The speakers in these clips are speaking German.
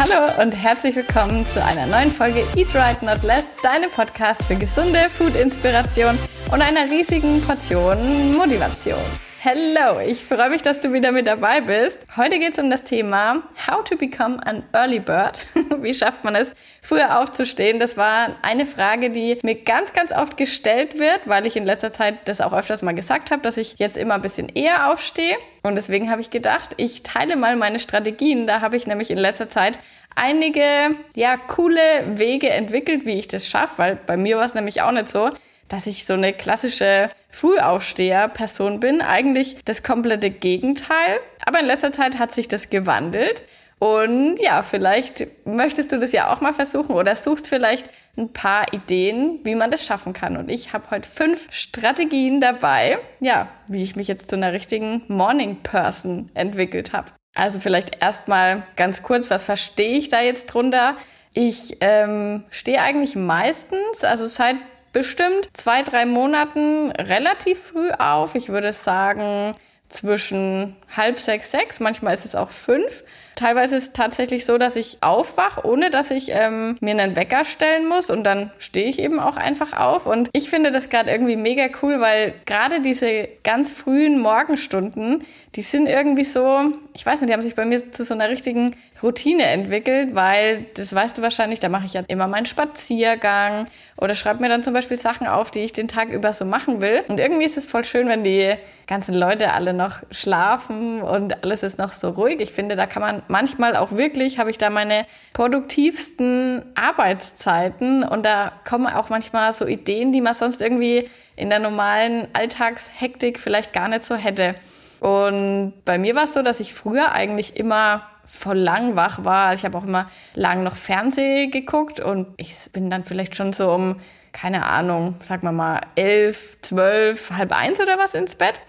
Hallo und herzlich willkommen zu einer neuen Folge Eat Right Not Less, deinem Podcast für gesunde Food-Inspiration und einer riesigen Portion Motivation. Hello, ich freue mich, dass du wieder mit dabei bist. Heute geht es um das Thema How to become an Early Bird. Wie schafft man es, früher aufzustehen? Das war eine Frage, die mir ganz, ganz oft gestellt wird, weil ich in letzter Zeit das auch öfters mal gesagt habe, dass ich jetzt immer ein bisschen eher aufstehe. Und deswegen habe ich gedacht, ich teile mal meine Strategien. Da habe ich nämlich in letzter Zeit einige, ja, coole Wege entwickelt, wie ich das schaffe, weil bei mir war es nämlich auch nicht so dass ich so eine klassische Frühaufsteher-Person bin. Eigentlich das komplette Gegenteil. Aber in letzter Zeit hat sich das gewandelt. Und ja, vielleicht möchtest du das ja auch mal versuchen oder suchst vielleicht ein paar Ideen, wie man das schaffen kann. Und ich habe heute fünf Strategien dabei, ja, wie ich mich jetzt zu einer richtigen Morning Person entwickelt habe. Also vielleicht erstmal ganz kurz, was verstehe ich da jetzt drunter? Ich ähm, stehe eigentlich meistens, also seit bestimmt zwei, drei Monaten relativ früh auf. Ich würde sagen zwischen halb sechs, sechs, manchmal ist es auch fünf. Teilweise ist es tatsächlich so, dass ich aufwach, ohne dass ich ähm, mir einen Wecker stellen muss und dann stehe ich eben auch einfach auf. Und ich finde das gerade irgendwie mega cool, weil gerade diese ganz frühen Morgenstunden, die sind irgendwie so, ich weiß nicht, die haben sich bei mir zu so einer richtigen Routine entwickelt, weil das weißt du wahrscheinlich, da mache ich ja immer meinen Spaziergang oder schreibe mir dann zum Beispiel Sachen auf, die ich den Tag über so machen will. Und irgendwie ist es voll schön, wenn die ganzen Leute alle noch schlafen und alles ist noch so ruhig. Ich finde, da kann man manchmal auch wirklich, habe ich da meine produktivsten Arbeitszeiten und da kommen auch manchmal so Ideen, die man sonst irgendwie in der normalen Alltagshektik vielleicht gar nicht so hätte. Und bei mir war es so, dass ich früher eigentlich immer voll lang wach war. Ich habe auch immer lang noch Fernsehen geguckt und ich bin dann vielleicht schon so um, keine Ahnung, sag mal mal, elf, zwölf, halb eins oder was ins Bett.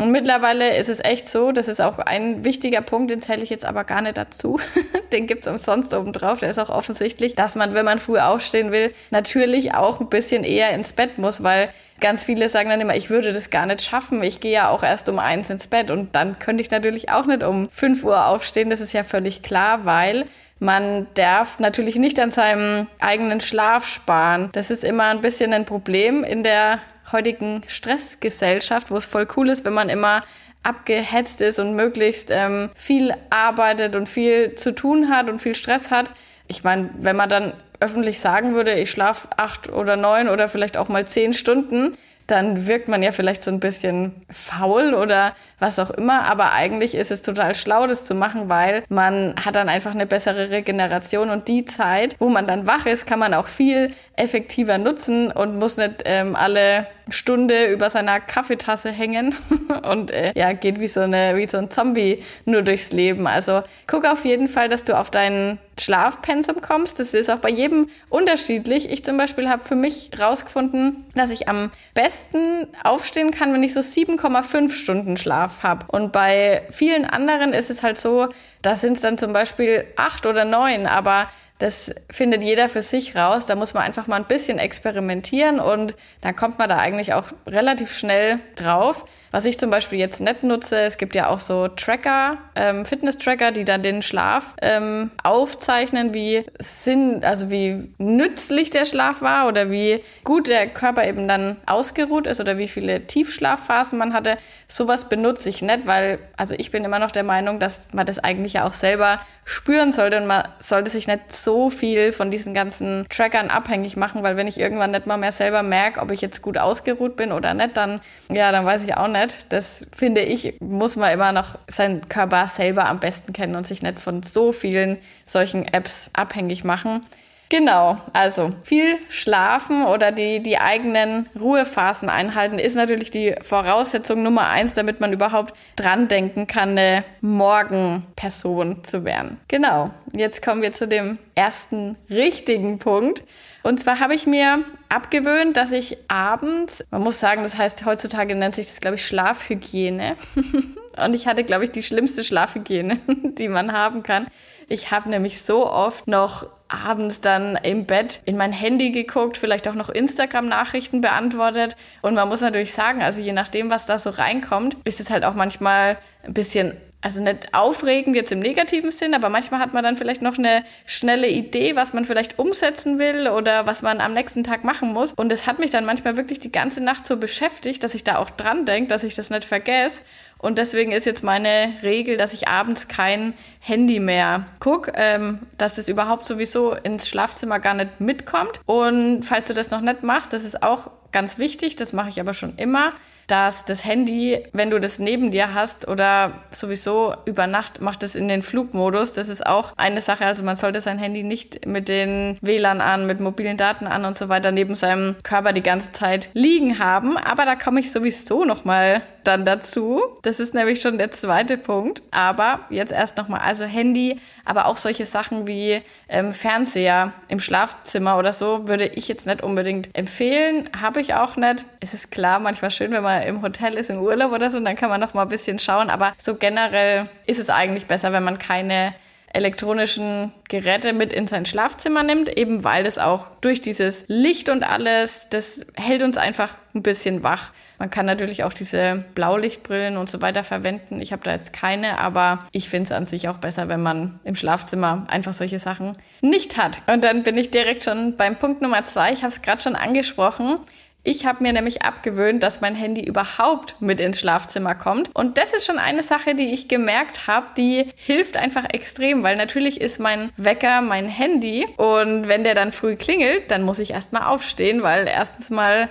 Und mittlerweile ist es echt so, das ist auch ein wichtiger Punkt, den zähle ich jetzt aber gar nicht dazu. den gibt's umsonst obendrauf. Der ist auch offensichtlich, dass man, wenn man früh aufstehen will, natürlich auch ein bisschen eher ins Bett muss, weil ganz viele sagen dann immer, ich würde das gar nicht schaffen. Ich gehe ja auch erst um eins ins Bett und dann könnte ich natürlich auch nicht um fünf Uhr aufstehen. Das ist ja völlig klar, weil man darf natürlich nicht an seinem eigenen Schlaf sparen. Das ist immer ein bisschen ein Problem in der heutigen Stressgesellschaft, wo es voll cool ist, wenn man immer abgehetzt ist und möglichst ähm, viel arbeitet und viel zu tun hat und viel Stress hat. Ich meine, wenn man dann öffentlich sagen würde, ich schlafe acht oder neun oder vielleicht auch mal zehn Stunden, dann wirkt man ja vielleicht so ein bisschen faul oder was auch immer. Aber eigentlich ist es total schlau, das zu machen, weil man hat dann einfach eine bessere Regeneration und die Zeit, wo man dann wach ist, kann man auch viel effektiver nutzen und muss nicht ähm, alle Stunde über seiner Kaffeetasse hängen und äh, ja, geht wie so, eine, wie so ein Zombie nur durchs Leben. Also guck auf jeden Fall, dass du auf deinen Schlafpensum kommst. Das ist auch bei jedem unterschiedlich. Ich zum Beispiel habe für mich rausgefunden, dass ich am besten aufstehen kann, wenn ich so 7,5 Stunden Schlaf habe. Und bei vielen anderen ist es halt so, da sind es dann zum Beispiel acht oder neun, aber das findet jeder für sich raus. Da muss man einfach mal ein bisschen experimentieren und dann kommt man da eigentlich auch relativ schnell drauf. Was ich zum Beispiel jetzt nicht nutze, es gibt ja auch so Tracker, ähm, Fitness-Tracker, die dann den Schlaf ähm, aufzeichnen, wie Sinn, also wie nützlich der Schlaf war oder wie gut der Körper eben dann ausgeruht ist oder wie viele Tiefschlafphasen man hatte. Sowas benutze ich nicht, weil, also ich bin immer noch der Meinung, dass man das eigentlich ja auch selber spüren sollte und man sollte sich nicht so viel von diesen ganzen Trackern abhängig machen, weil wenn ich irgendwann nicht mal mehr selber merke, ob ich jetzt gut ausgeruht bin oder nicht, dann, ja, dann weiß ich auch nicht nicht. Das finde ich, muss man immer noch seinen Körper selber am besten kennen und sich nicht von so vielen solchen Apps abhängig machen. Genau, also viel schlafen oder die, die eigenen Ruhephasen einhalten ist natürlich die Voraussetzung Nummer eins, damit man überhaupt dran denken kann, eine Morgenperson zu werden. Genau, jetzt kommen wir zu dem ersten richtigen Punkt. Und zwar habe ich mir abgewöhnt, dass ich abends, man muss sagen, das heißt heutzutage nennt sich das, glaube ich, Schlafhygiene. Und ich hatte, glaube ich, die schlimmste Schlafhygiene, die man haben kann. Ich habe nämlich so oft noch abends dann im Bett in mein Handy geguckt, vielleicht auch noch Instagram-Nachrichten beantwortet. Und man muss natürlich sagen, also je nachdem, was da so reinkommt, ist es halt auch manchmal ein bisschen also nicht aufregend jetzt im negativen Sinn, aber manchmal hat man dann vielleicht noch eine schnelle Idee, was man vielleicht umsetzen will oder was man am nächsten Tag machen muss. Und es hat mich dann manchmal wirklich die ganze Nacht so beschäftigt, dass ich da auch dran denke, dass ich das nicht vergesse. Und deswegen ist jetzt meine Regel, dass ich abends kein Handy mehr gucke, ähm, dass es überhaupt sowieso ins Schlafzimmer gar nicht mitkommt. Und falls du das noch nicht machst, das ist auch ganz wichtig, das mache ich aber schon immer, dass das Handy, wenn du das neben dir hast oder sowieso über Nacht, macht es in den Flugmodus. Das ist auch eine Sache. Also man sollte sein Handy nicht mit den WLAN an, mit mobilen Daten an und so weiter neben seinem Körper die ganze Zeit liegen haben. Aber da komme ich sowieso noch mal dann dazu. Das ist nämlich schon der zweite Punkt. Aber jetzt erst noch mal, also Handy, aber auch solche Sachen wie ähm, Fernseher im Schlafzimmer oder so würde ich jetzt nicht unbedingt empfehlen. Habe ich auch nicht. Es ist klar, manchmal schön, wenn man im Hotel ist, im Urlaub oder so, und dann kann man noch mal ein bisschen schauen. Aber so generell ist es eigentlich besser, wenn man keine elektronischen Geräte mit in sein Schlafzimmer nimmt, eben weil das auch durch dieses Licht und alles, das hält uns einfach ein bisschen wach. Man kann natürlich auch diese Blaulichtbrillen und so weiter verwenden. Ich habe da jetzt keine, aber ich finde es an sich auch besser, wenn man im Schlafzimmer einfach solche Sachen nicht hat. Und dann bin ich direkt schon beim Punkt Nummer zwei. Ich habe es gerade schon angesprochen. Ich habe mir nämlich abgewöhnt, dass mein Handy überhaupt mit ins Schlafzimmer kommt. Und das ist schon eine Sache, die ich gemerkt habe, die hilft einfach extrem, weil natürlich ist mein Wecker mein Handy und wenn der dann früh klingelt, dann muss ich erstmal aufstehen, weil erstens mal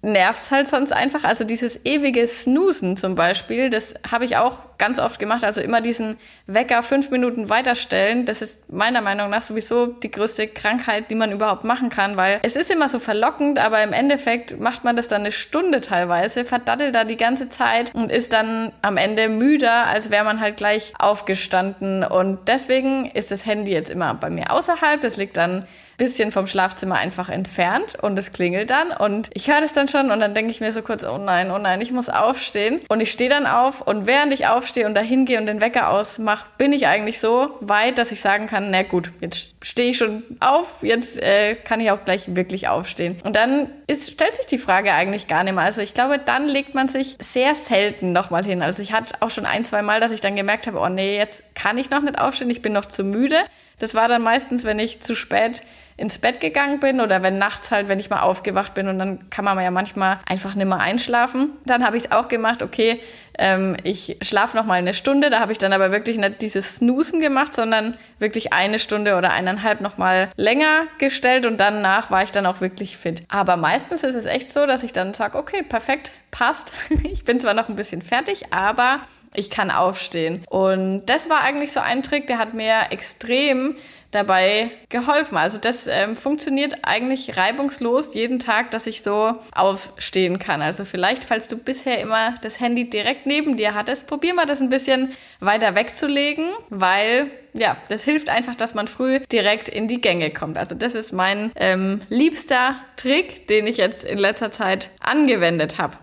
nervt es halt sonst einfach. Also dieses ewige Snoosen zum Beispiel, das habe ich auch ganz oft gemacht. Also immer diesen Wecker fünf Minuten weiterstellen. Das ist meiner Meinung nach sowieso die größte Krankheit, die man überhaupt machen kann, weil es ist immer so verlockend, aber im Endeffekt macht man das dann eine Stunde teilweise, verdattelt da die ganze Zeit und ist dann am Ende müder, als wäre man halt gleich aufgestanden. Und deswegen ist das Handy jetzt immer bei mir außerhalb. Das liegt dann bisschen vom Schlafzimmer einfach entfernt und es klingelt dann und ich höre das dann schon und dann denke ich mir so kurz, oh nein, oh nein, ich muss aufstehen und ich stehe dann auf und während ich aufstehe und dahin gehe und den Wecker ausmache, bin ich eigentlich so weit, dass ich sagen kann, na gut, jetzt stehe ich schon auf, jetzt äh, kann ich auch gleich wirklich aufstehen. Und dann ist, stellt sich die Frage eigentlich gar nicht mehr. Also ich glaube, dann legt man sich sehr selten nochmal hin. Also ich hatte auch schon ein, zwei Mal, dass ich dann gemerkt habe, oh nee, jetzt kann ich noch nicht aufstehen, ich bin noch zu müde. Das war dann meistens, wenn ich zu spät ins Bett gegangen bin oder wenn nachts halt, wenn ich mal aufgewacht bin und dann kann man ja manchmal einfach nicht mehr einschlafen. Dann habe ich es auch gemacht, okay, ähm, ich schlafe noch mal eine Stunde. Da habe ich dann aber wirklich nicht dieses Snoosen gemacht, sondern wirklich eine Stunde oder eineinhalb noch mal länger gestellt und danach war ich dann auch wirklich fit. Aber meistens ist es echt so, dass ich dann sage, okay, perfekt, passt. ich bin zwar noch ein bisschen fertig, aber ich kann aufstehen. Und das war eigentlich so ein Trick, der hat mir extrem dabei geholfen. Also das ähm, funktioniert eigentlich reibungslos jeden Tag, dass ich so aufstehen kann. Also vielleicht, falls du bisher immer das Handy direkt neben dir hattest, probier mal das ein bisschen weiter wegzulegen, weil ja, das hilft einfach, dass man früh direkt in die Gänge kommt. Also das ist mein ähm, liebster Trick, den ich jetzt in letzter Zeit angewendet habe.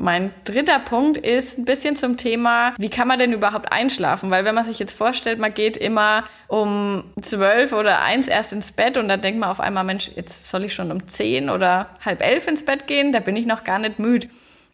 Mein dritter Punkt ist ein bisschen zum Thema, wie kann man denn überhaupt einschlafen? Weil wenn man sich jetzt vorstellt, man geht immer um zwölf oder eins erst ins Bett und dann denkt man auf einmal, Mensch, jetzt soll ich schon um zehn oder halb elf ins Bett gehen, da bin ich noch gar nicht müde.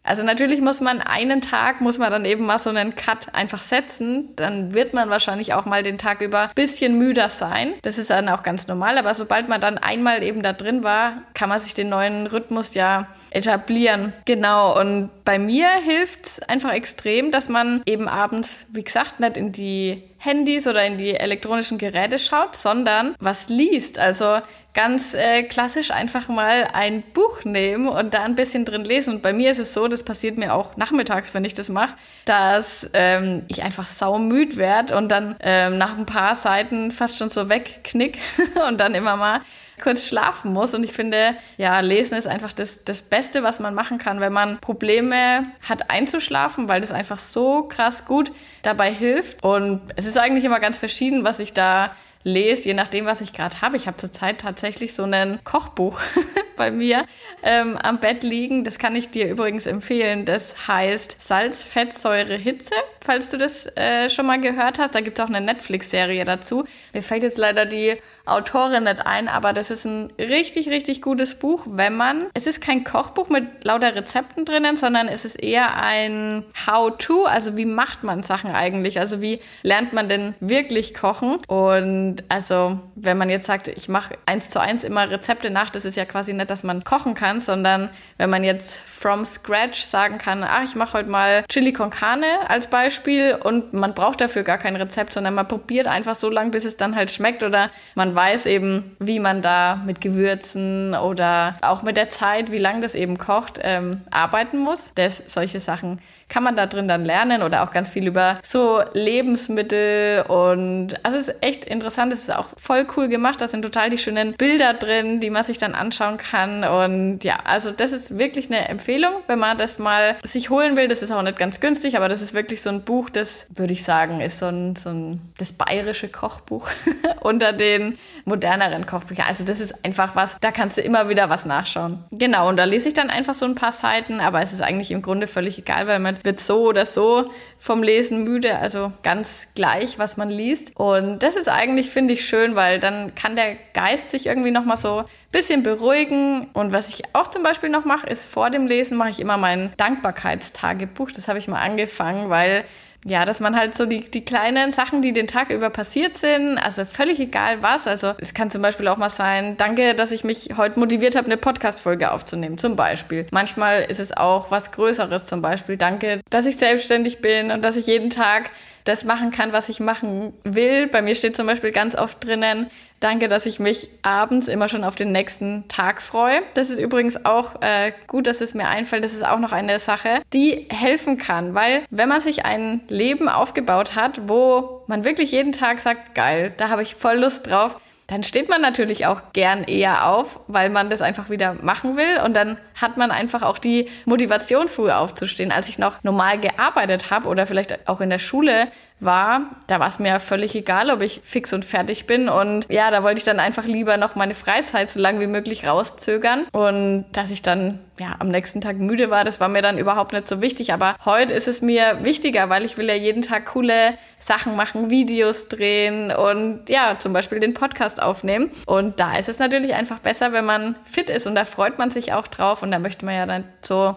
Also natürlich muss man einen Tag, muss man dann eben mal so einen Cut einfach setzen. Dann wird man wahrscheinlich auch mal den Tag über bisschen müder sein. Das ist dann auch ganz normal. Aber sobald man dann einmal eben da drin war, kann man sich den neuen Rhythmus ja etablieren. Genau. Und bei mir hilft es einfach extrem, dass man eben abends, wie gesagt, nicht in die Handys oder in die elektronischen Geräte schaut, sondern was liest. Also ganz äh, klassisch einfach mal ein Buch nehmen und da ein bisschen drin lesen. Und bei mir ist es so, das passiert mir auch nachmittags, wenn ich das mache, dass ähm, ich einfach saumüd werde und dann ähm, nach ein paar Seiten fast schon so wegknick und dann immer mal kurz schlafen muss. Und ich finde, ja, lesen ist einfach das, das Beste, was man machen kann, wenn man Probleme hat einzuschlafen, weil das einfach so krass gut dabei hilft. Und es ist eigentlich immer ganz verschieden, was ich da lese, je nachdem, was ich gerade habe. Ich habe zurzeit tatsächlich so ein Kochbuch bei mir ähm, am Bett liegen. Das kann ich dir übrigens empfehlen. Das heißt Salz, Fettsäure, Hitze, falls du das äh, schon mal gehört hast. Da gibt es auch eine Netflix-Serie dazu. Mir fällt jetzt leider die Autorin nicht ein, aber das ist ein richtig, richtig gutes Buch, wenn man, es ist kein Kochbuch mit lauter Rezepten drinnen, sondern es ist eher ein How-to, also wie macht man Sachen eigentlich, also wie lernt man denn wirklich kochen und also wenn man jetzt sagt, ich mache eins zu eins immer Rezepte nach, das ist ja quasi nicht, dass man kochen kann, sondern wenn man jetzt from scratch sagen kann, ach, ich mache heute mal Chili con Carne als Beispiel und man braucht dafür gar kein Rezept, sondern man probiert einfach so lange, bis es dann halt schmeckt oder man weiß eben, wie man da mit Gewürzen oder auch mit der Zeit, wie lange das eben kocht, ähm, arbeiten muss. Das, solche Sachen kann man da drin dann lernen oder auch ganz viel über so Lebensmittel und also es ist echt interessant, es ist auch voll cool gemacht, da sind total die schönen Bilder drin, die man sich dann anschauen kann und ja, also das ist wirklich eine Empfehlung, wenn man das mal sich holen will, das ist auch nicht ganz günstig, aber das ist wirklich so ein Buch, das würde ich sagen, ist so ein, so ein das bayerische Kochbuch unter den moderneren Kochbüchern. Also das ist einfach was, da kannst du immer wieder was nachschauen. Genau, und da lese ich dann einfach so ein paar Seiten, aber es ist eigentlich im Grunde völlig egal, weil man wird so oder so vom Lesen müde, also ganz gleich, was man liest. Und das ist eigentlich, finde ich, schön, weil dann kann der Geist sich irgendwie nochmal so ein bisschen beruhigen. Und was ich auch zum Beispiel noch mache, ist vor dem Lesen mache ich immer mein Dankbarkeitstagebuch. Das habe ich mal angefangen, weil ja, dass man halt so die, die kleinen Sachen, die den Tag über passiert sind, also völlig egal was. Also es kann zum Beispiel auch mal sein, danke, dass ich mich heute motiviert habe, eine Podcast-Folge aufzunehmen, zum Beispiel. Manchmal ist es auch was Größeres, zum Beispiel, danke, dass ich selbstständig bin und dass ich jeden Tag das machen kann, was ich machen will. Bei mir steht zum Beispiel ganz oft drinnen, danke, dass ich mich abends immer schon auf den nächsten Tag freue. Das ist übrigens auch äh, gut, dass es mir einfällt. Das ist auch noch eine Sache, die helfen kann, weil wenn man sich ein Leben aufgebaut hat, wo man wirklich jeden Tag sagt, geil, da habe ich voll Lust drauf, dann steht man natürlich auch gern eher auf, weil man das einfach wieder machen will. Und dann hat man einfach auch die Motivation, früh aufzustehen. Als ich noch normal gearbeitet habe oder vielleicht auch in der Schule war, da war es mir völlig egal, ob ich fix und fertig bin. Und ja, da wollte ich dann einfach lieber noch meine Freizeit so lange wie möglich rauszögern. Und dass ich dann ja am nächsten Tag müde war, das war mir dann überhaupt nicht so wichtig. Aber heute ist es mir wichtiger, weil ich will ja jeden Tag coole Sachen machen, Videos drehen und ja, zum Beispiel den Podcast aufnehmen. Und da ist es natürlich einfach besser, wenn man fit ist und da freut man sich auch drauf und da möchte man ja dann so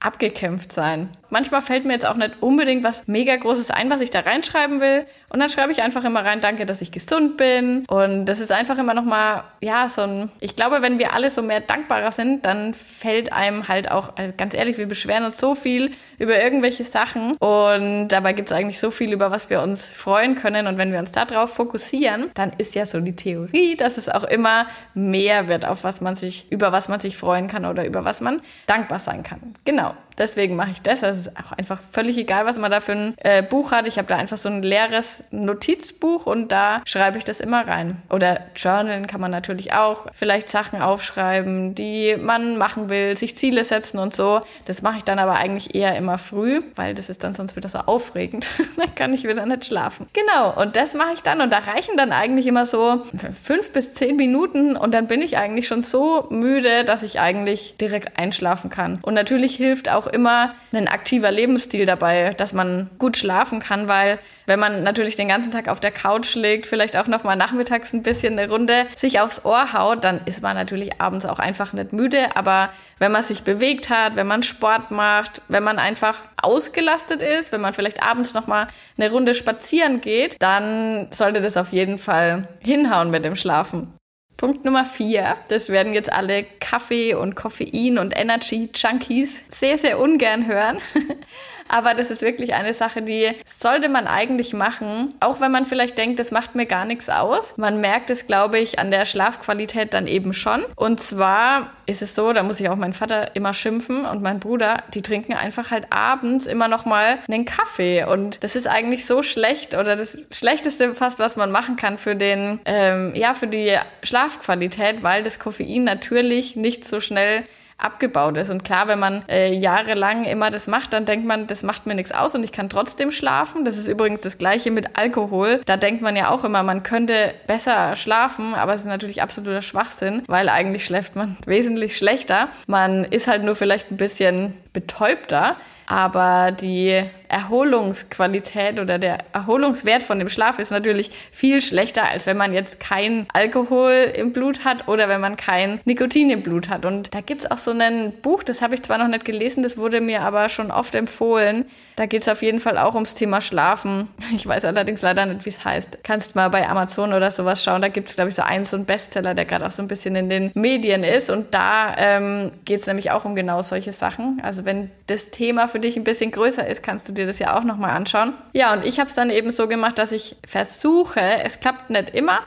abgekämpft sein. Manchmal fällt mir jetzt auch nicht unbedingt was mega Großes ein, was ich da reinschreiben will. Und dann schreibe ich einfach immer rein, danke, dass ich gesund bin. Und das ist einfach immer nochmal, ja, so ein, ich glaube, wenn wir alle so mehr dankbarer sind, dann fällt einem halt auch, äh, ganz ehrlich, wir beschweren uns so viel über irgendwelche Sachen. Und dabei gibt es eigentlich so viel, über was wir uns freuen können. Und wenn wir uns darauf fokussieren, dann ist ja so die Theorie, dass es auch immer mehr wird, auf was man sich, über was man sich freuen kann oder über was man dankbar sein kann. Genau. No, Deswegen mache ich das. Es ist auch einfach völlig egal, was man da für ein äh, Buch hat. Ich habe da einfach so ein leeres Notizbuch und da schreibe ich das immer rein. Oder Journalen kann man natürlich auch. Vielleicht Sachen aufschreiben, die man machen will, sich Ziele setzen und so. Das mache ich dann aber eigentlich eher immer früh, weil das ist dann sonst wieder so aufregend. dann kann ich wieder nicht schlafen. Genau, und das mache ich dann und da reichen dann eigentlich immer so fünf bis zehn Minuten und dann bin ich eigentlich schon so müde, dass ich eigentlich direkt einschlafen kann. Und natürlich hilft auch auch immer ein aktiver Lebensstil dabei, dass man gut schlafen kann, weil wenn man natürlich den ganzen Tag auf der Couch liegt, vielleicht auch noch mal nachmittags ein bisschen eine Runde sich aufs Ohr haut, dann ist man natürlich abends auch einfach nicht müde. Aber wenn man sich bewegt hat, wenn man Sport macht, wenn man einfach ausgelastet ist, wenn man vielleicht abends noch mal eine Runde spazieren geht, dann sollte das auf jeden Fall hinhauen mit dem Schlafen. Punkt Nummer vier, das werden jetzt alle Kaffee und Koffein und Energy Junkies sehr, sehr ungern hören. Aber das ist wirklich eine Sache, die sollte man eigentlich machen, auch wenn man vielleicht denkt, das macht mir gar nichts aus. Man merkt es, glaube ich, an der Schlafqualität dann eben schon. Und zwar ist es so, da muss ich auch meinen Vater immer schimpfen und mein Bruder, die trinken einfach halt abends immer noch mal einen Kaffee. Und das ist eigentlich so schlecht oder das Schlechteste fast, was man machen kann für den, ähm, ja, für die Schlafqualität, weil das Koffein natürlich nicht so schnell abgebaut ist. Und klar, wenn man äh, jahrelang immer das macht, dann denkt man, das macht mir nichts aus und ich kann trotzdem schlafen. Das ist übrigens das gleiche mit Alkohol. Da denkt man ja auch immer, man könnte besser schlafen, aber es ist natürlich absoluter Schwachsinn, weil eigentlich schläft man wesentlich schlechter. Man ist halt nur vielleicht ein bisschen betäubter aber die Erholungsqualität oder der Erholungswert von dem Schlaf ist natürlich viel schlechter, als wenn man jetzt kein Alkohol im Blut hat oder wenn man kein Nikotin im Blut hat. Und da gibt es auch so ein Buch, das habe ich zwar noch nicht gelesen, das wurde mir aber schon oft empfohlen. Da geht es auf jeden Fall auch ums Thema Schlafen. Ich weiß allerdings leider nicht, wie es heißt. Kannst mal bei Amazon oder sowas schauen. Da gibt es, glaube ich, so einen, so einen Bestseller, der gerade auch so ein bisschen in den Medien ist. Und da ähm, geht es nämlich auch um genau solche Sachen. Also wenn das Thema für dich ein bisschen größer ist, kannst du dir das ja auch nochmal anschauen. Ja, und ich habe es dann eben so gemacht, dass ich versuche, es klappt nicht immer.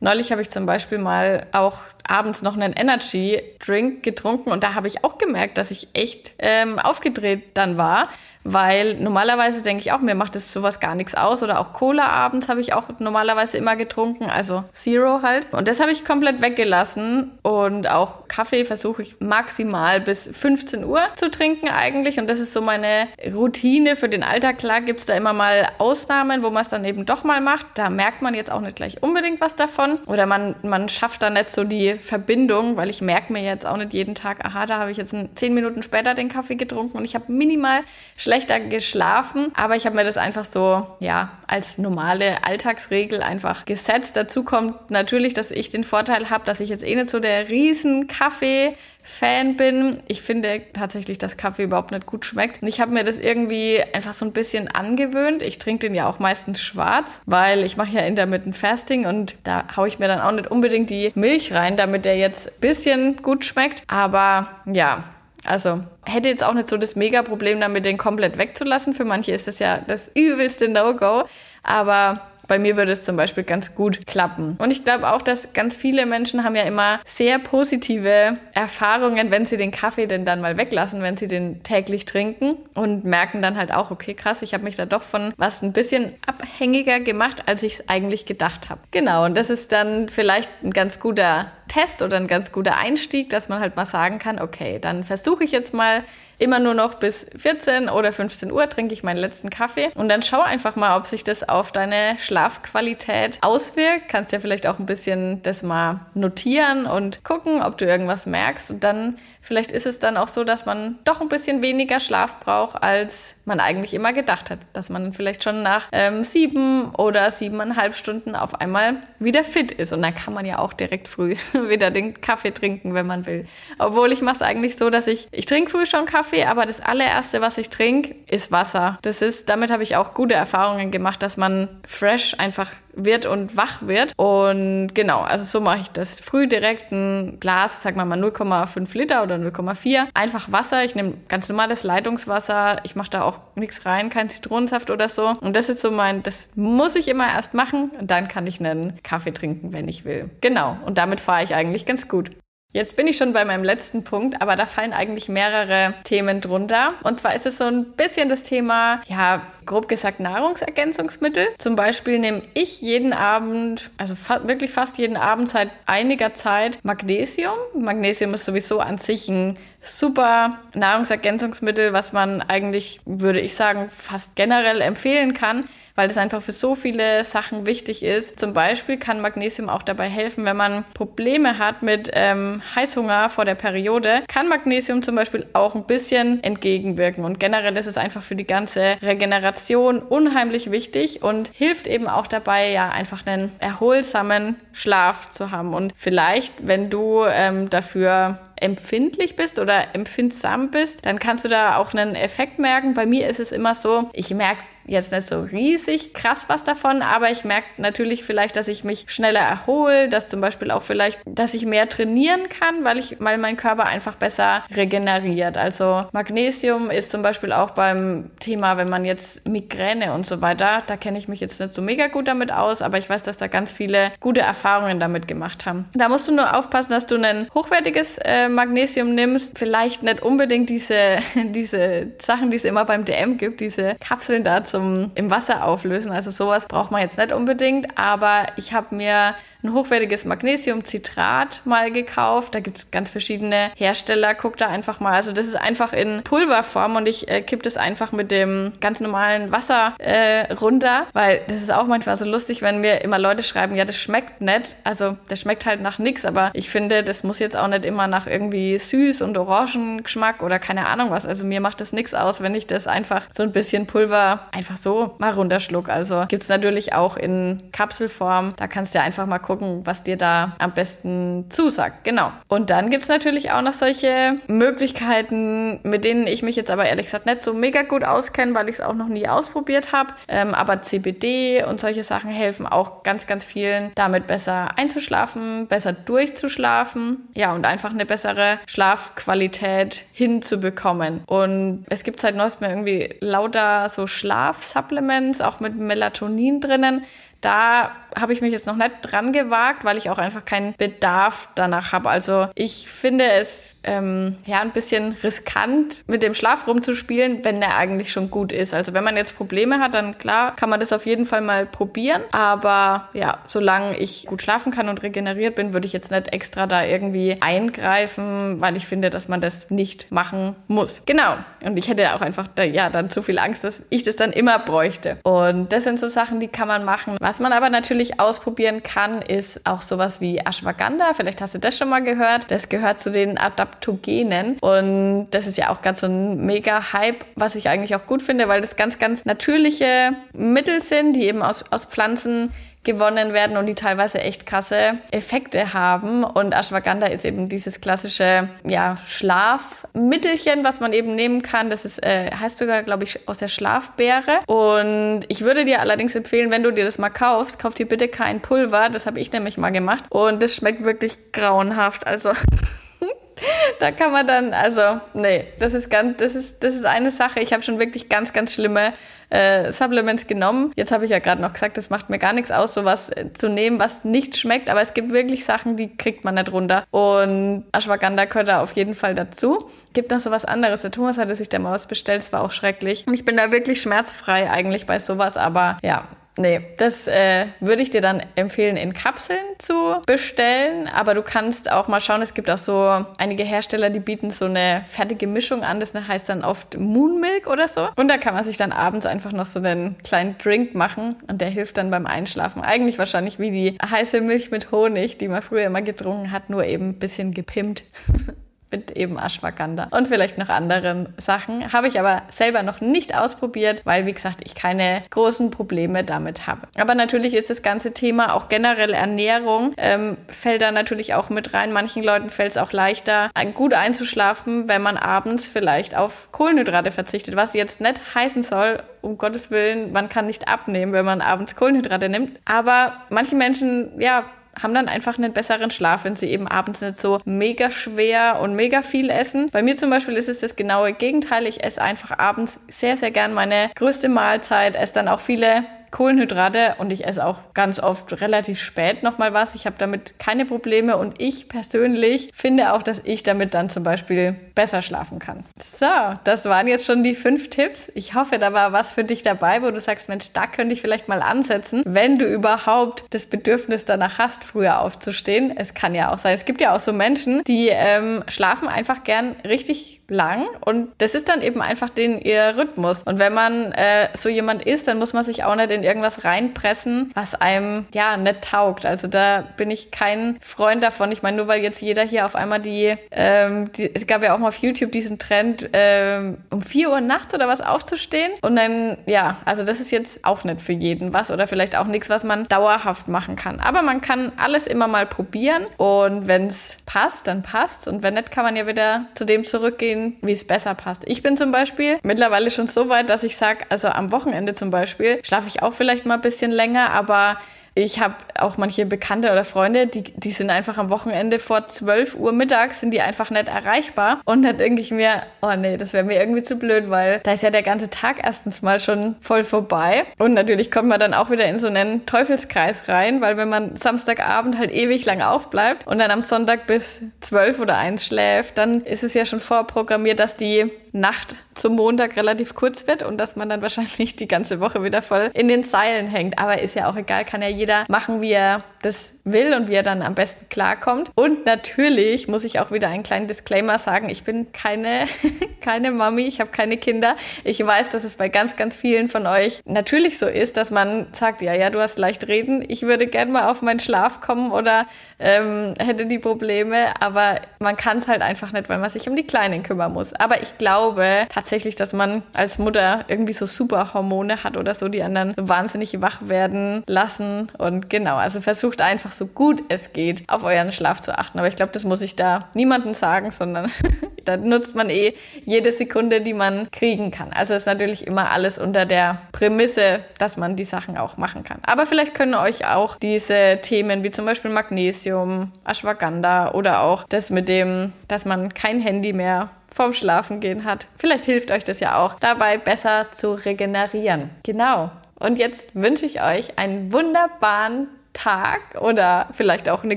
Neulich habe ich zum Beispiel mal auch abends noch einen Energy Drink getrunken und da habe ich auch gemerkt, dass ich echt ähm, aufgedreht dann war, weil normalerweise denke ich auch, mir macht das sowas gar nichts aus. Oder auch Cola abends habe ich auch normalerweise immer getrunken, also Zero halt. Und das habe ich komplett weggelassen. Und auch Kaffee versuche ich maximal bis 15 Uhr zu trinken eigentlich. Und das ist so meine Routine für den Alltag. Klar gibt es da immer mal Ausnahmen, wo man es dann eben doch mal macht. Da merkt man jetzt auch nicht gleich unbedingt was davon. Oder man, man schafft dann nicht so die Verbindung, weil ich merke mir jetzt auch nicht jeden Tag, aha, da habe ich jetzt 10 Minuten später den Kaffee getrunken und ich habe minimal schlecht schlechter geschlafen, aber ich habe mir das einfach so, ja, als normale Alltagsregel einfach gesetzt. Dazu kommt natürlich, dass ich den Vorteil habe, dass ich jetzt eh nicht so der riesen Kaffee Fan bin. Ich finde tatsächlich, dass Kaffee überhaupt nicht gut schmeckt. Und ich habe mir das irgendwie einfach so ein bisschen angewöhnt. Ich trinke den ja auch meistens schwarz, weil ich mache ja Intermittent Fasting und da haue ich mir dann auch nicht unbedingt die Milch rein, damit der jetzt ein bisschen gut schmeckt. Aber ja, also hätte jetzt auch nicht so das Mega-Problem damit, den komplett wegzulassen. Für manche ist das ja das übelste No-Go. Aber bei mir würde es zum Beispiel ganz gut klappen. Und ich glaube auch, dass ganz viele Menschen haben ja immer sehr positive Erfahrungen, wenn sie den Kaffee denn dann mal weglassen, wenn sie den täglich trinken und merken dann halt auch, okay, krass, ich habe mich da doch von was ein bisschen abhängiger gemacht, als ich es eigentlich gedacht habe. Genau, und das ist dann vielleicht ein ganz guter Test oder ein ganz guter Einstieg, dass man halt mal sagen kann, okay, dann versuche ich jetzt mal immer nur noch bis 14 oder 15 Uhr trinke ich meinen letzten Kaffee und dann schau einfach mal, ob sich das auf deine Schlafqualität auswirkt. Kannst ja vielleicht auch ein bisschen das mal notieren und gucken, ob du irgendwas merkst und dann vielleicht ist es dann auch so, dass man doch ein bisschen weniger Schlaf braucht, als man eigentlich immer gedacht hat. Dass man vielleicht schon nach ähm, sieben oder siebeneinhalb Stunden auf einmal wieder fit ist und dann kann man ja auch direkt früh wieder den Kaffee trinken, wenn man will. Obwohl ich mache es eigentlich so, dass ich, ich trinke früh schon Kaffee, Kaffee, aber das allererste, was ich trinke, ist Wasser. Das ist, damit habe ich auch gute Erfahrungen gemacht, dass man fresh einfach wird und wach wird. Und genau, also so mache ich das. Früh direkt ein Glas, sag mal mal 0,5 Liter oder 0,4. Einfach Wasser. Ich nehme ganz normales Leitungswasser. Ich mache da auch nichts rein, kein Zitronensaft oder so. Und das ist so mein, das muss ich immer erst machen. Und dann kann ich einen Kaffee trinken, wenn ich will. Genau. Und damit fahre ich eigentlich ganz gut. Jetzt bin ich schon bei meinem letzten Punkt, aber da fallen eigentlich mehrere Themen drunter. Und zwar ist es so ein bisschen das Thema, ja, grob gesagt Nahrungsergänzungsmittel. Zum Beispiel nehme ich jeden Abend, also fa wirklich fast jeden Abend seit einiger Zeit Magnesium. Magnesium ist sowieso an sich ein super Nahrungsergänzungsmittel, was man eigentlich, würde ich sagen, fast generell empfehlen kann weil das einfach für so viele Sachen wichtig ist. Zum Beispiel kann Magnesium auch dabei helfen, wenn man Probleme hat mit ähm, Heißhunger vor der Periode, kann Magnesium zum Beispiel auch ein bisschen entgegenwirken. Und generell ist es einfach für die ganze Regeneration unheimlich wichtig und hilft eben auch dabei, ja, einfach einen erholsamen Schlaf zu haben. Und vielleicht, wenn du ähm, dafür empfindlich bist oder empfindsam bist, dann kannst du da auch einen Effekt merken. Bei mir ist es immer so, ich merke jetzt nicht so riesig krass was davon, aber ich merke natürlich vielleicht, dass ich mich schneller erhole, dass zum Beispiel auch vielleicht, dass ich mehr trainieren kann, weil ich, weil mein Körper einfach besser regeneriert. Also Magnesium ist zum Beispiel auch beim Thema, wenn man jetzt Migräne und so weiter, da kenne ich mich jetzt nicht so mega gut damit aus, aber ich weiß, dass da ganz viele gute Erfahrungen damit gemacht haben. Da musst du nur aufpassen, dass du ein hochwertiges äh, Magnesium nimmst, vielleicht nicht unbedingt diese, diese Sachen, die es immer beim DM gibt, diese Kapseln dazu zum im Wasser auflösen. Also sowas braucht man jetzt nicht unbedingt, aber ich habe mir ein hochwertiges Magnesiumcitrat mal gekauft. Da gibt es ganz verschiedene Hersteller. Guck da einfach mal. Also das ist einfach in Pulverform und ich äh, kippe das einfach mit dem ganz normalen Wasser äh, runter, weil das ist auch manchmal so lustig, wenn mir immer Leute schreiben, ja, das schmeckt nicht. Also das schmeckt halt nach nichts, aber ich finde, das muss jetzt auch nicht immer nach irgendwie süß und Orangengeschmack oder keine Ahnung was. Also mir macht das nichts aus, wenn ich das einfach so ein bisschen Pulver einfach so mal runterschluck. Also gibt es natürlich auch in Kapselform. Da kannst du ja einfach mal gucken, was dir da am besten zusagt. Genau. Und dann gibt es natürlich auch noch solche Möglichkeiten, mit denen ich mich jetzt aber ehrlich gesagt nicht so mega gut auskenne, weil ich es auch noch nie ausprobiert habe. Ähm, aber CBD und solche Sachen helfen auch ganz, ganz vielen, damit besser einzuschlafen, besser durchzuschlafen. Ja, und einfach eine bessere Schlafqualität hinzubekommen. Und es gibt seit neuestem irgendwie lauter so Schlafsupplements, auch mit Melatonin drinnen. Da habe ich mich jetzt noch nicht dran gewagt, weil ich auch einfach keinen Bedarf danach habe. Also ich finde es ähm, ja ein bisschen riskant, mit dem Schlaf rumzuspielen, wenn der eigentlich schon gut ist. Also wenn man jetzt Probleme hat, dann klar kann man das auf jeden Fall mal probieren. Aber ja, solange ich gut schlafen kann und regeneriert bin, würde ich jetzt nicht extra da irgendwie eingreifen, weil ich finde, dass man das nicht machen muss. Genau. Und ich hätte auch einfach da, ja dann zu viel Angst, dass ich das dann immer bräuchte. Und das sind so Sachen, die kann man machen. Was man aber natürlich ausprobieren kann, ist auch sowas wie Ashwagandha. Vielleicht hast du das schon mal gehört. Das gehört zu den Adaptogenen. Und das ist ja auch ganz so ein mega Hype, was ich eigentlich auch gut finde, weil das ganz, ganz natürliche Mittel sind, die eben aus, aus Pflanzen gewonnen werden und die teilweise echt krasse Effekte haben. Und Ashwagandha ist eben dieses klassische ja, Schlafmittelchen, was man eben nehmen kann. Das ist, äh, heißt sogar, glaube ich, aus der Schlafbeere. Und ich würde dir allerdings empfehlen, wenn du dir das mal kaufst, kauf dir bitte kein Pulver. Das habe ich nämlich mal gemacht. Und das schmeckt wirklich grauenhaft. Also da kann man dann, also, nee, das ist ganz, das ist, das ist eine Sache. Ich habe schon wirklich ganz, ganz schlimme äh, Supplements genommen. Jetzt habe ich ja gerade noch gesagt, das macht mir gar nichts aus, sowas äh, zu nehmen, was nicht schmeckt. Aber es gibt wirklich Sachen, die kriegt man nicht runter. Und Ashwagandha gehört da auf jeden Fall dazu. Gibt noch so was anderes. Der Thomas hatte sich mal was bestellt, das war auch schrecklich. Und ich bin da wirklich schmerzfrei eigentlich bei sowas, aber ja, Nee, das äh, würde ich dir dann empfehlen, in Kapseln zu bestellen. Aber du kannst auch mal schauen, es gibt auch so einige Hersteller, die bieten so eine fertige Mischung an. Das heißt dann oft Moon Milk oder so. Und da kann man sich dann abends einfach noch so einen kleinen Drink machen und der hilft dann beim Einschlafen. Eigentlich wahrscheinlich wie die heiße Milch mit Honig, die man früher immer getrunken hat, nur eben ein bisschen gepimpt. mit eben Ashwagandha und vielleicht noch anderen Sachen. Habe ich aber selber noch nicht ausprobiert, weil, wie gesagt, ich keine großen Probleme damit habe. Aber natürlich ist das ganze Thema auch generell Ernährung, ähm, fällt da natürlich auch mit rein. Manchen Leuten fällt es auch leichter, gut einzuschlafen, wenn man abends vielleicht auf Kohlenhydrate verzichtet, was jetzt nicht heißen soll, um Gottes Willen, man kann nicht abnehmen, wenn man abends Kohlenhydrate nimmt. Aber manche Menschen, ja, haben dann einfach einen besseren Schlaf, wenn sie eben abends nicht so mega schwer und mega viel essen. Bei mir zum Beispiel ist es das genaue Gegenteil. Ich esse einfach abends sehr, sehr gern meine größte Mahlzeit, esse dann auch viele Kohlenhydrate und ich esse auch ganz oft relativ spät nochmal was. Ich habe damit keine Probleme und ich persönlich finde auch, dass ich damit dann zum Beispiel besser schlafen kann. So, das waren jetzt schon die fünf Tipps. Ich hoffe, da war was für dich dabei, wo du sagst, Mensch, da könnte ich vielleicht mal ansetzen, wenn du überhaupt das Bedürfnis danach hast, früher aufzustehen. Es kann ja auch sein. Es gibt ja auch so Menschen, die ähm, schlafen einfach gern richtig lang und das ist dann eben einfach den ihr Rhythmus. Und wenn man äh, so jemand ist, dann muss man sich auch nicht in irgendwas reinpressen, was einem ja nicht taugt. Also da bin ich kein Freund davon. Ich meine, nur weil jetzt jeder hier auf einmal die, ähm, die es gab ja auch mal auf YouTube diesen Trend, ähm, um 4 Uhr nachts oder was aufzustehen. Und dann, ja, also das ist jetzt auch nicht für jeden was oder vielleicht auch nichts, was man dauerhaft machen kann. Aber man kann alles immer mal probieren und wenn es passt, dann passt Und wenn nicht, kann man ja wieder zu dem zurückgehen, wie es besser passt. Ich bin zum Beispiel mittlerweile schon so weit, dass ich sage, also am Wochenende zum Beispiel schlafe ich auch vielleicht mal ein bisschen länger, aber ich habe auch manche Bekannte oder Freunde, die, die sind einfach am Wochenende vor 12 Uhr mittags, sind die einfach nicht erreichbar. Und dann denke ich mir, oh nee, das wäre mir irgendwie zu blöd, weil da ist ja der ganze Tag erstens mal schon voll vorbei. Und natürlich kommt man dann auch wieder in so einen Teufelskreis rein, weil wenn man Samstagabend halt ewig lang aufbleibt und dann am Sonntag bis 12 oder 1 schläft, dann ist es ja schon vorprogrammiert, dass die Nacht zum Montag relativ kurz wird und dass man dann wahrscheinlich die ganze Woche wieder voll in den Seilen hängt. Aber ist ja auch egal, kann ja jeder machen, wie er das will und wie er dann am besten klarkommt. Und natürlich muss ich auch wieder einen kleinen Disclaimer sagen, ich bin keine, keine Mami, ich habe keine Kinder. Ich weiß, dass es bei ganz, ganz vielen von euch natürlich so ist, dass man sagt, ja, ja, du hast leicht reden, ich würde gerne mal auf meinen Schlaf kommen oder ähm, hätte die Probleme, aber man kann es halt einfach nicht, weil man sich um die Kleinen kümmern muss. Aber ich glaube tatsächlich, dass man als Mutter irgendwie so super Hormone hat oder so, die anderen wahnsinnig wach werden lassen. Und genau, also versucht einfach so gut es geht, auf euren Schlaf zu achten. Aber ich glaube, das muss ich da niemandem sagen, sondern da nutzt man eh jede Sekunde, die man kriegen kann. Also ist natürlich immer alles unter der Prämisse, dass man die Sachen auch machen kann. Aber vielleicht können euch auch diese Themen wie zum Beispiel Magnesium, Ashwagandha oder auch das mit dem, dass man kein Handy mehr vorm Schlafengehen hat. Vielleicht hilft euch das ja auch dabei, besser zu regenerieren. Genau. Und jetzt wünsche ich euch einen wunderbaren Tag oder vielleicht auch eine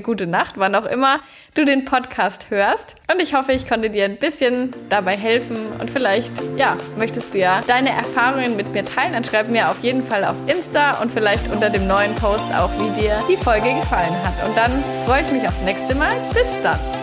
gute Nacht, wann auch immer du den Podcast hörst. Und ich hoffe, ich konnte dir ein bisschen dabei helfen und vielleicht, ja, möchtest du ja deine Erfahrungen mit mir teilen. Dann schreib mir auf jeden Fall auf Insta und vielleicht unter dem neuen Post auch, wie dir die Folge gefallen hat. Und dann freue ich mich aufs nächste Mal. Bis dann.